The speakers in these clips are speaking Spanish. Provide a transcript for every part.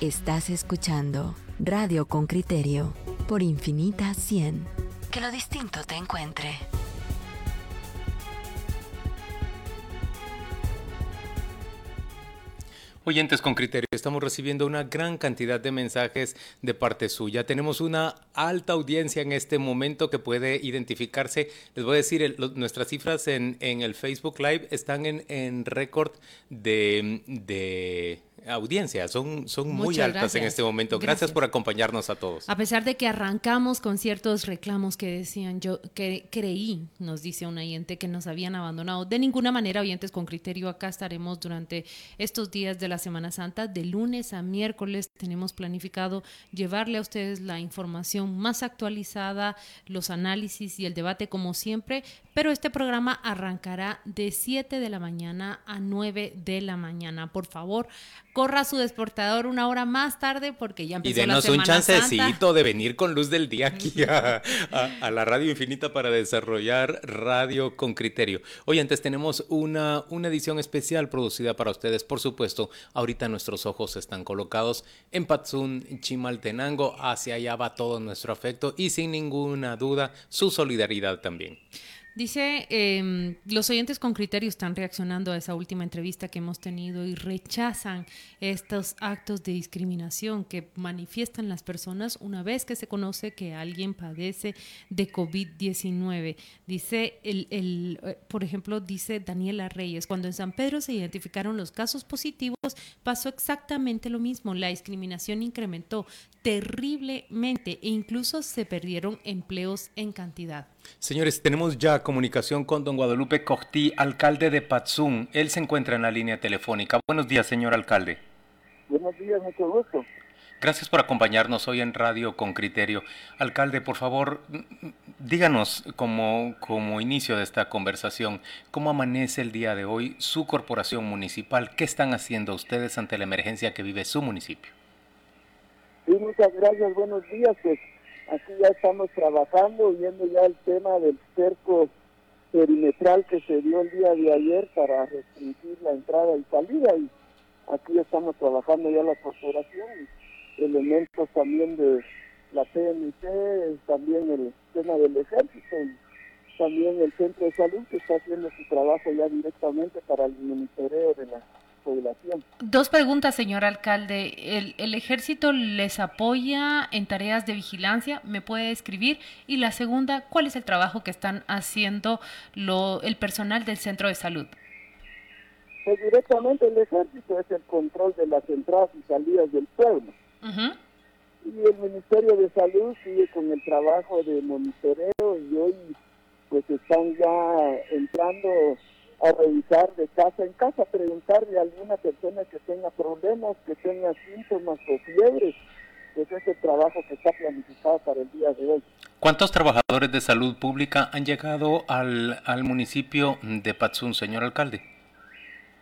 Estás escuchando Radio con Criterio por Infinita 100. Que lo distinto te encuentre. Oyentes con criterio, estamos recibiendo una gran cantidad de mensajes de parte suya. Tenemos una alta audiencia en este momento que puede identificarse. Les voy a decir, nuestras cifras en, el Facebook Live están en, en récord de, de audiencias son, son muy altas en este momento. Gracias. por acompañarnos a todos. A pesar de que arrancamos con ciertos reclamos que decían, yo que creí, nos dice un oyente, que nos habían abandonado. De ninguna manera, oyentes con criterio, acá estaremos durante estos días de la Semana Santa, de lunes a miércoles. Tenemos planificado llevarle a ustedes la información más actualizada, los análisis y el debate como siempre, pero este programa arrancará de 7 de la mañana a 9 de la mañana. Por favor, corra su desportador una hora más tarde porque ya empezó y denos un chancecito de venir con luz del día aquí a, la Radio Infinita para desarrollar radio con criterio. Hoy antes tenemos una, una edición especial producida para ustedes, por supuesto. Ahorita nuestros ojos están colocados en Patsun, Chimaltenango. Hacia allá va todo nuestro afecto y sin ninguna duda su solidaridad también. Dice, eh, los oyentes con criterio están reaccionando a esa última entrevista que hemos tenido y rechazan estos actos de discriminación que manifiestan las personas una vez que se conoce que alguien padece de COVID-19. Dice, el, el, eh, por ejemplo, dice Daniela Reyes, cuando en San Pedro se identificaron los casos positivos, pasó exactamente lo mismo. La discriminación incrementó terriblemente e incluso se perdieron empleos en cantidad. Señores, tenemos ya comunicación con don Guadalupe Cogtí, alcalde de Patzún. Él se encuentra en la línea telefónica. Buenos días, señor alcalde. Buenos días, mucho gusto. Gracias por acompañarnos hoy en Radio con Criterio. Alcalde, por favor, díganos como, como inicio de esta conversación, ¿cómo amanece el día de hoy su corporación municipal? ¿Qué están haciendo ustedes ante la emergencia que vive su municipio? Sí, muchas gracias, buenos días. Pues Aquí ya estamos trabajando, viendo ya el tema del cerco perimetral que se dio el día de ayer para restringir la entrada y salida y aquí estamos trabajando ya la corporación, elementos también de la PMC, también el tema del ejército también el centro de salud que está haciendo su trabajo ya directamente para el monitoreo de la población. Dos preguntas, señor alcalde. ¿El, ejército les apoya en tareas de vigilancia? ¿Me puede escribir? Y la segunda, ¿cuál es el trabajo que están haciendo lo, el personal del centro de salud? Pues directamente el ejército es el control de las entradas y salidas del pueblo. Y el Ministerio de Salud sigue con el trabajo de monitoreo y hoy pues están ya entrando a revisar de casa en casa, preguntarle a alguna persona que tenga problemas, que tenga síntomas o fiebres. Pues es el trabajo que está planificado para el día de hoy. ¿Cuántos trabajadores de salud pública han llegado al, al municipio de Patsun, señor alcalde?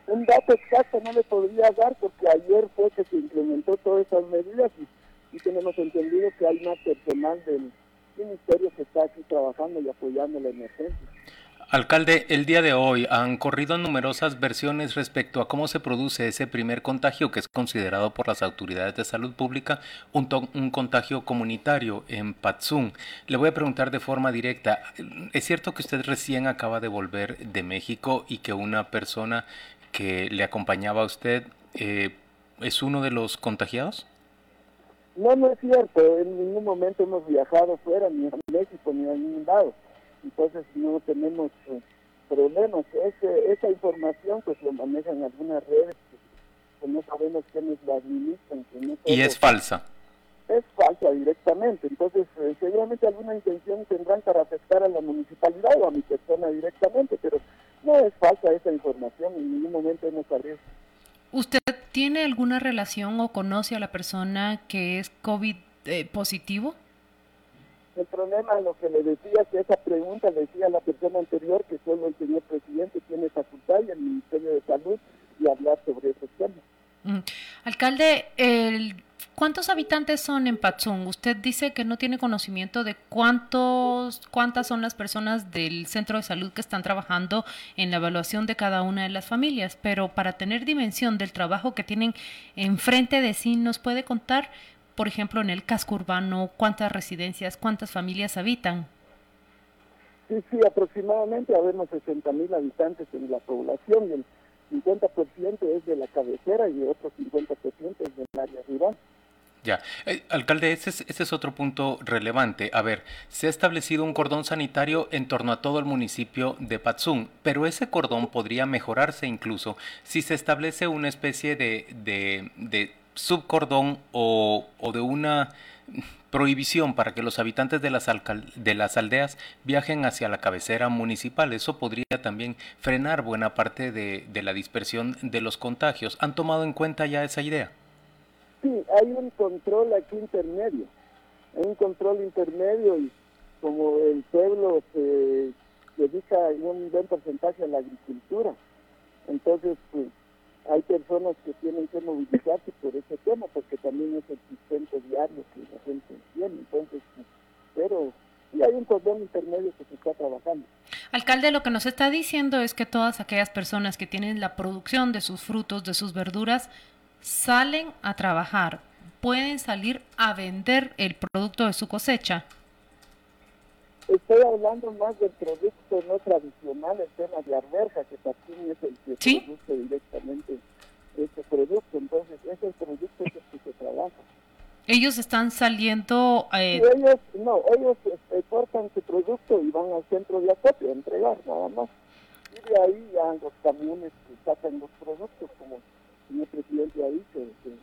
Un dato exacto no le podría dar porque ayer fue que se implementó todas esas medidas y, y tenemos entendido que hay más personal del ministerio que está aquí trabajando y apoyando la emergencia. Alcalde, el día de hoy han corrido numerosas versiones respecto a cómo se produce ese primer contagio que es considerado por las autoridades de salud pública un, un contagio comunitario en Patzún. Le voy a preguntar de forma directa, ¿es cierto que usted recién acaba de volver de México y que una persona que le acompañaba a usted eh, es uno de los contagiados? No, no es cierto. En ningún momento hemos viajado fuera, ni a México, ni a ningún lado entonces no tenemos eh, problemas. esa información pues lo manejan algunas redes que, no sabemos quiénes la administran. y es falsa. Es falsa directamente, entonces eh, seguramente alguna intención tendrán para afectar a la municipalidad o a mi persona directamente, pero no es falsa esa información, en ningún momento hemos sabido. ¿Usted tiene alguna relación o conoce a la persona que es COVID eh, positivo? El problema, lo que le decía, que esa pregunta le decía la persona anterior que solo el señor presidente tiene facultad y el Ministerio de Salud y hablar sobre esos temas. Alcalde, el, ¿Cuántos habitantes son en Patzún? Usted dice que no tiene conocimiento de cuántos, cuántas son las personas del centro de salud que están trabajando en la evaluación de cada una de las familias, pero para tener dimensión del trabajo que tienen enfrente de sí, ¿nos puede contar, por ejemplo, en el casco urbano, cuántas residencias, cuántas familias habitan? Sí, sí, aproximadamente habemos 60 mil habitantes en la población y el 50% es de la cabecera y otro 50% es del área rural. Ya, eh, alcalde, ese es, ese es otro punto relevante. A ver, se ha establecido un cordón sanitario en torno a todo el municipio de Patzún, pero ese cordón podría mejorarse incluso si se establece una especie de, de, de subcordón o, o de una prohibición para que los habitantes de las, de las aldeas viajen hacia la cabecera municipal. Eso podría también frenar buena parte de, de, la dispersión de los contagios. ¿Han tomado en cuenta ya esa idea? Sí, hay un control aquí intermedio. Hay un control intermedio y como el pueblo se dedica un buen porcentaje a la agricultura, entonces pues, hay personas que tienen que movilizarse por ese tema, porque también es el sustento diario que la gente tiene. Entonces, pero sí hay un cordón intermedio que se está trabajando. Alcalde, lo que nos está diciendo es que todas aquellas personas que tienen la producción de sus frutos, de sus verduras, salen a trabajar, pueden salir a vender el producto de su cosecha. Estoy hablando más del producto no tradicional, el tema de arberja, que también es el que ¿Sí? produce directamente este producto. Entonces, ese producto es el que se trabaja. Ellos están saliendo... Eh... Ellos, no, ellos exportan su producto y van al centro de acopio a entregar, nada más. Y de ahí ya los camiones que sacan los productos, como el señor presidente ha dicho, que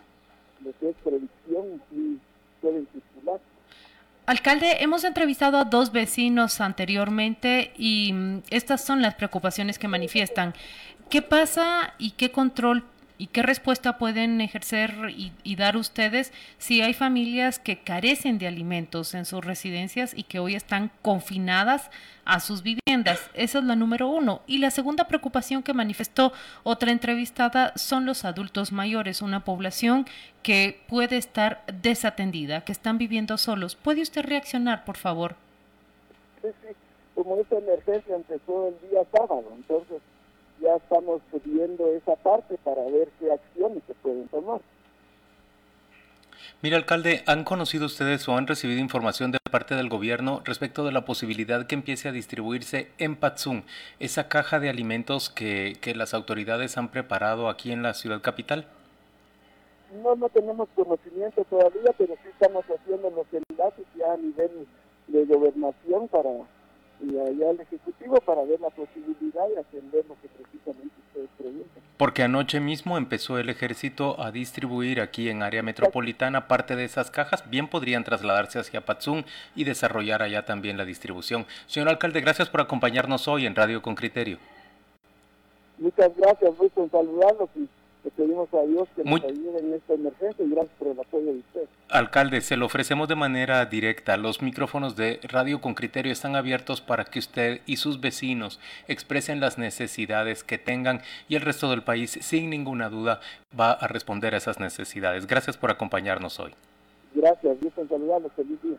lo que es producción y pueden circular. Alcalde, hemos entrevistado a dos vecinos anteriormente y mm, estas son las preocupaciones que manifiestan. ¿Qué pasa y qué control y qué respuesta pueden ejercer y, y, dar ustedes si hay familias que carecen de alimentos en sus residencias y que hoy están confinadas a sus viviendas? Esa es la número uno. Y la segunda preocupación que manifestó otra entrevistada son los adultos mayores, una población que puede estar desatendida, que están viviendo solos. ¿Puede usted reaccionar, por favor? Sí, sí. Como esta emergencia empezó el día sábado, entonces ya estamos viendo esa parte para ver qué acciones se pueden tomar. Mire, alcalde, ¿han conocido ustedes o han recibido información de parte del gobierno respecto de la posibilidad que empiece a distribuirse en Patzún esa caja de alimentos que, que las autoridades han preparado aquí en la ciudad capital? No, no tenemos conocimiento todavía, pero sí estamos haciendo los enlaces ya a nivel de gobernación para y allá al Ejecutivo para ver la posibilidad de atender lo que precisamente ustedes preguntan. Porque anoche mismo empezó el ejército a distribuir aquí en área metropolitana parte de esas cajas, bien podrían trasladarse hacia Patzún y desarrollar allá también la distribución. Señor alcalde, gracias por acompañarnos hoy en Radio con Criterio. Muchas gracias, saludarlos y le pedimos a Dios que Muy... nos ayude en esta emergencia y gracias por el apoyo de usted. Alcalde, se lo ofrecemos de manera directa. Los micrófonos de Radio con Criterio están abiertos para que usted y sus vecinos expresen las necesidades que tengan y el resto del país, sin ninguna duda, va a responder a esas necesidades. Gracias por acompañarnos hoy. Gracias, gusto en saludarlos. Feliz día.